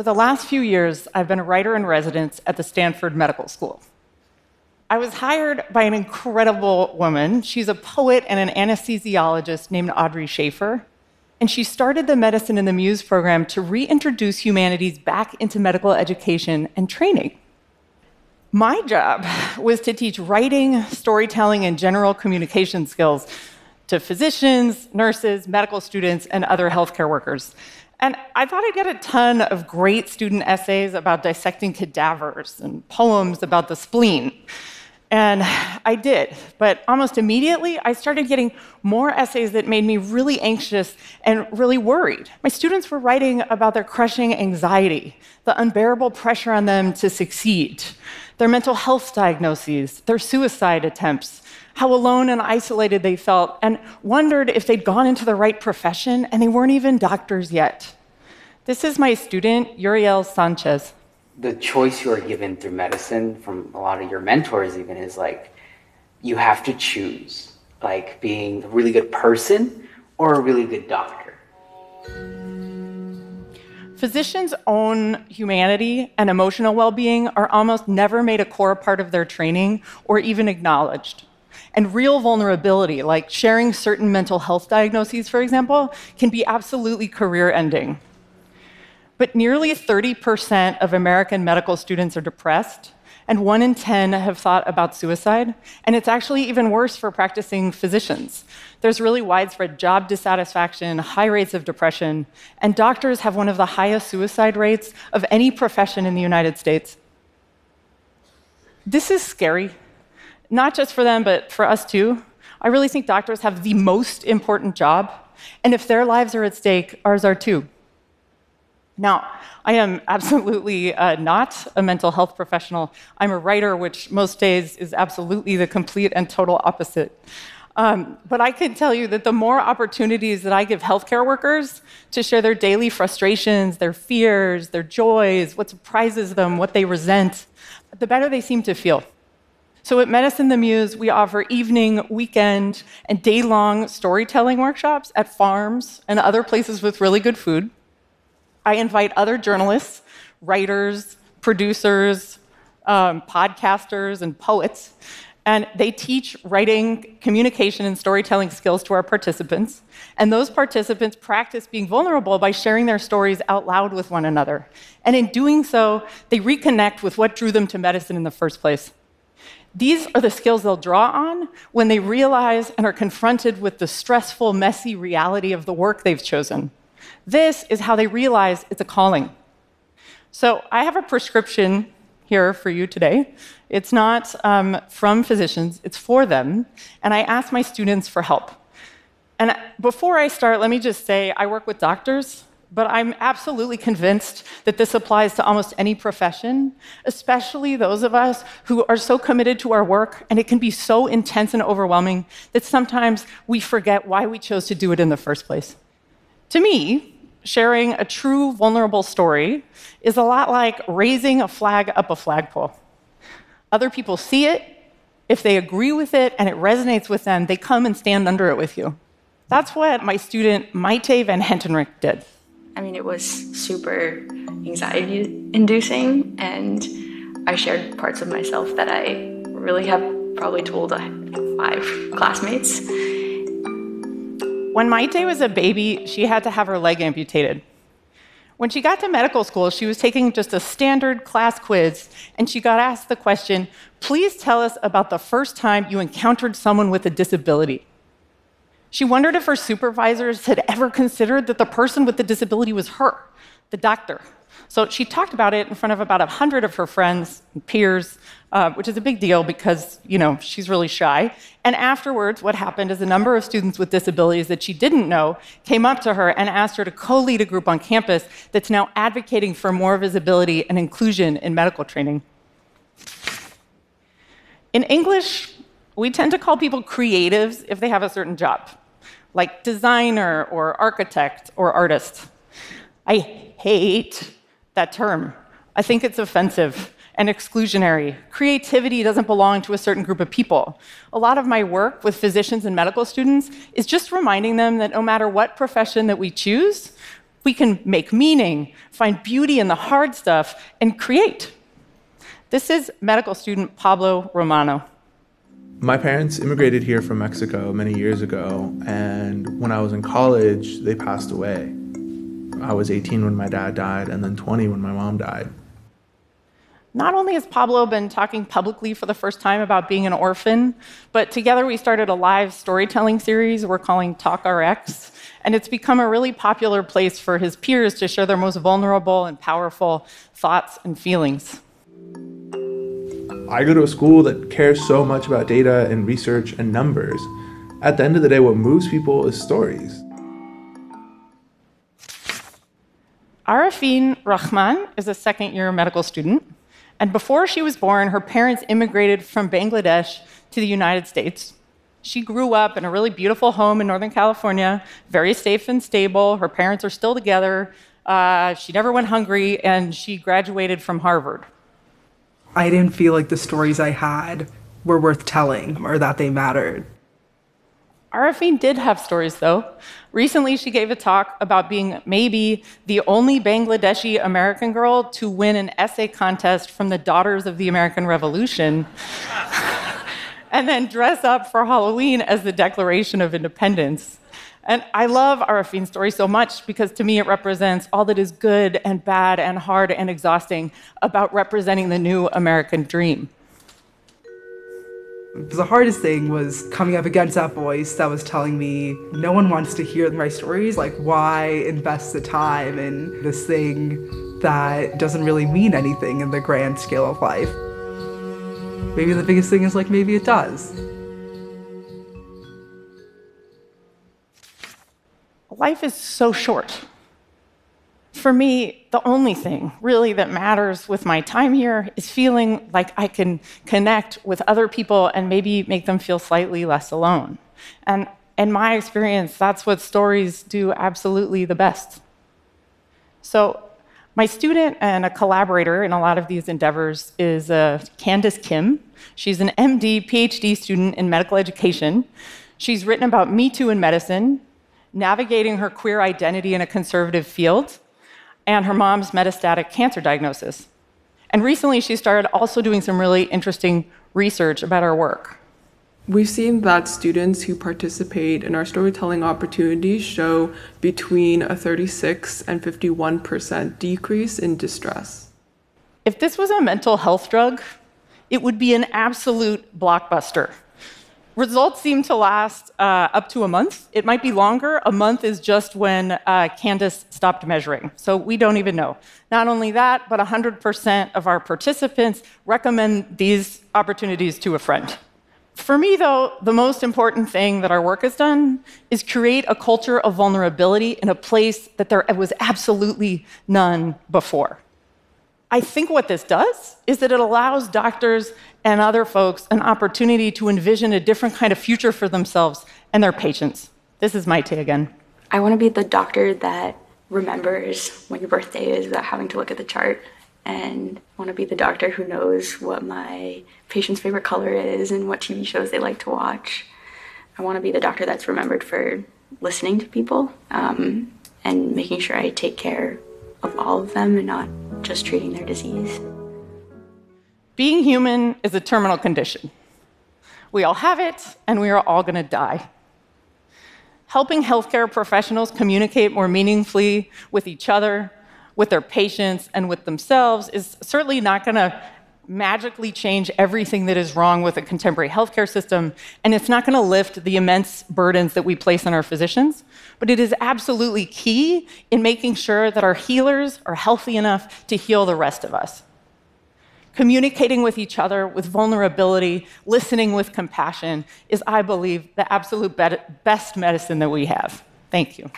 for the last few years, I've been a writer in residence at the Stanford Medical School. I was hired by an incredible woman. She's a poet and an anesthesiologist named Audrey Shafer. And she started the Medicine and the Muse program to reintroduce humanities back into medical education and training. My job was to teach writing, storytelling, and general communication skills to physicians, nurses, medical students, and other healthcare workers. And I thought I'd get a ton of great student essays about dissecting cadavers and poems about the spleen. And I did. But almost immediately, I started getting more essays that made me really anxious and really worried. My students were writing about their crushing anxiety, the unbearable pressure on them to succeed, their mental health diagnoses, their suicide attempts, how alone and isolated they felt, and wondered if they'd gone into the right profession and they weren't even doctors yet. This is my student, Uriel Sanchez. The choice you are given through medicine from a lot of your mentors, even, is like you have to choose, like being a really good person or a really good doctor. Physicians' own humanity and emotional well being are almost never made a core part of their training or even acknowledged. And real vulnerability, like sharing certain mental health diagnoses, for example, can be absolutely career ending. But nearly 30% of American medical students are depressed, and one in 10 have thought about suicide. And it's actually even worse for practicing physicians. There's really widespread job dissatisfaction, high rates of depression, and doctors have one of the highest suicide rates of any profession in the United States. This is scary not just for them, but for us too. I really think doctors have the most important job, and if their lives are at stake, ours are too. Now, I am absolutely uh, not a mental health professional. I'm a writer, which most days is absolutely the complete and total opposite. Um, but I can tell you that the more opportunities that I give healthcare workers to share their daily frustrations, their fears, their joys, what surprises them, what they resent, the better they seem to feel. So at Medicine the Muse, we offer evening, weekend, and day long storytelling workshops at farms and other places with really good food. I invite other journalists, writers, producers, um, podcasters, and poets, and they teach writing, communication, and storytelling skills to our participants. And those participants practice being vulnerable by sharing their stories out loud with one another. And in doing so, they reconnect with what drew them to medicine in the first place. These are the skills they'll draw on when they realize and are confronted with the stressful, messy reality of the work they've chosen. This is how they realize it's a calling. So, I have a prescription here for you today. It's not um, from physicians, it's for them. And I ask my students for help. And before I start, let me just say I work with doctors but I'm absolutely convinced that this applies to almost any profession, especially those of us who are so committed to our work and it can be so intense and overwhelming that sometimes we forget why we chose to do it in the first place. To me, sharing a true vulnerable story is a lot like raising a flag up a flagpole. Other people see it, if they agree with it and it resonates with them, they come and stand under it with you. That's what my student Maite Van Hentenryck did. I mean, it was super anxiety inducing, and I shared parts of myself that I really have probably told uh, five classmates. When Maite was a baby, she had to have her leg amputated. When she got to medical school, she was taking just a standard class quiz, and she got asked the question Please tell us about the first time you encountered someone with a disability. She wondered if her supervisors had ever considered that the person with the disability was her, the doctor. So she talked about it in front of about 100 of her friends and peers, uh, which is a big deal because, you know, she's really shy. And afterwards, what happened is a number of students with disabilities that she didn't know came up to her and asked her to co lead a group on campus that's now advocating for more visibility and inclusion in medical training. In English, we tend to call people creatives if they have a certain job like designer or architect or artist. I hate that term. I think it's offensive and exclusionary. Creativity doesn't belong to a certain group of people. A lot of my work with physicians and medical students is just reminding them that no matter what profession that we choose, We can make meaning, find beauty in the hard stuff, and create. This is medical student Pablo Romano. My parents immigrated here from Mexico many years ago, and when I was in college, they passed away. I was 18 when my dad died, and then 20 when my mom died. Not only has Pablo been talking publicly for the first time about being an orphan, but together we started a live storytelling series we're calling Talk RX, and it's become a really popular place for his peers to share their most vulnerable and powerful thoughts and feelings. I go to a school that cares so much about data and research and numbers. At the end of the day, what moves people is stories. Arifin Rahman is a second year medical student. And before she was born, her parents immigrated from Bangladesh to the United States. She grew up in a really beautiful home in Northern California, very safe and stable. Her parents are still together. Uh, she never went hungry, and she graduated from Harvard. I didn't feel like the stories I had were worth telling or that they mattered. Arifin did have stories, though. Recently, she gave a talk about being maybe the only Bangladeshi American girl to win an essay contest from the Daughters of the American Revolution, and then dress up for Halloween as the Declaration of Independence. And I love Arifin's story so much because to me it represents all that is good and bad and hard and exhausting about representing the new American dream the hardest thing was coming up against that voice that was telling me no one wants to hear my stories. Like, why invest the time in this thing that doesn't really mean anything in the grand scale of life? Maybe the biggest thing is like, maybe it does. Life is so short for me, the only thing really that matters with my time here is feeling like I can connect with other people and maybe make them feel slightly less alone. And in my experience, that's what stories do absolutely the best. So, my student and a collaborator in a lot of these endeavors is uh, Candace Kim. She's an MD, PhD student in medical education. She's written about Me Too in medicine, navigating her queer identity in a conservative field, and her mom's metastatic cancer diagnosis. And recently, she started also doing some really interesting research about our work. We've seen that students who participate in our storytelling opportunities show between a 36 and 51% decrease in distress. If this was a mental health drug, it would be an absolute blockbuster. Results seem to last uh, up to a month. It might be longer. A month is just when uh, Candace stopped measuring. So we don't even know. Not only that, but 100% of our participants recommend these opportunities to a friend. For me, though, the most important thing that our work has done is create a culture of vulnerability in a place that there was absolutely none before. I think what this does is that it allows doctors and other folks an opportunity to envision a different kind of future for themselves and their patients. This is Maite again. I want to be the doctor that remembers when your birthday is without having to look at the chart. And I want to be the doctor who knows what my patient's favorite color is and what TV shows they like to watch. I want to be the doctor that's remembered for listening to people um, and making sure I take care of all of them and not just treating their disease. Being human is a terminal condition. We all have it, and we are all going to die. Helping healthcare professionals communicate more meaningfully with each other, with their patients, and with themselves is certainly not going to magically change everything that is wrong with a contemporary healthcare system, and it's not going to lift the immense burdens that we place on our physicians. But it is absolutely key in making sure that our healers are healthy enough to heal the rest of us. Communicating with each other with vulnerability, listening with compassion is, I believe, the absolute best medicine that we have. Thank you.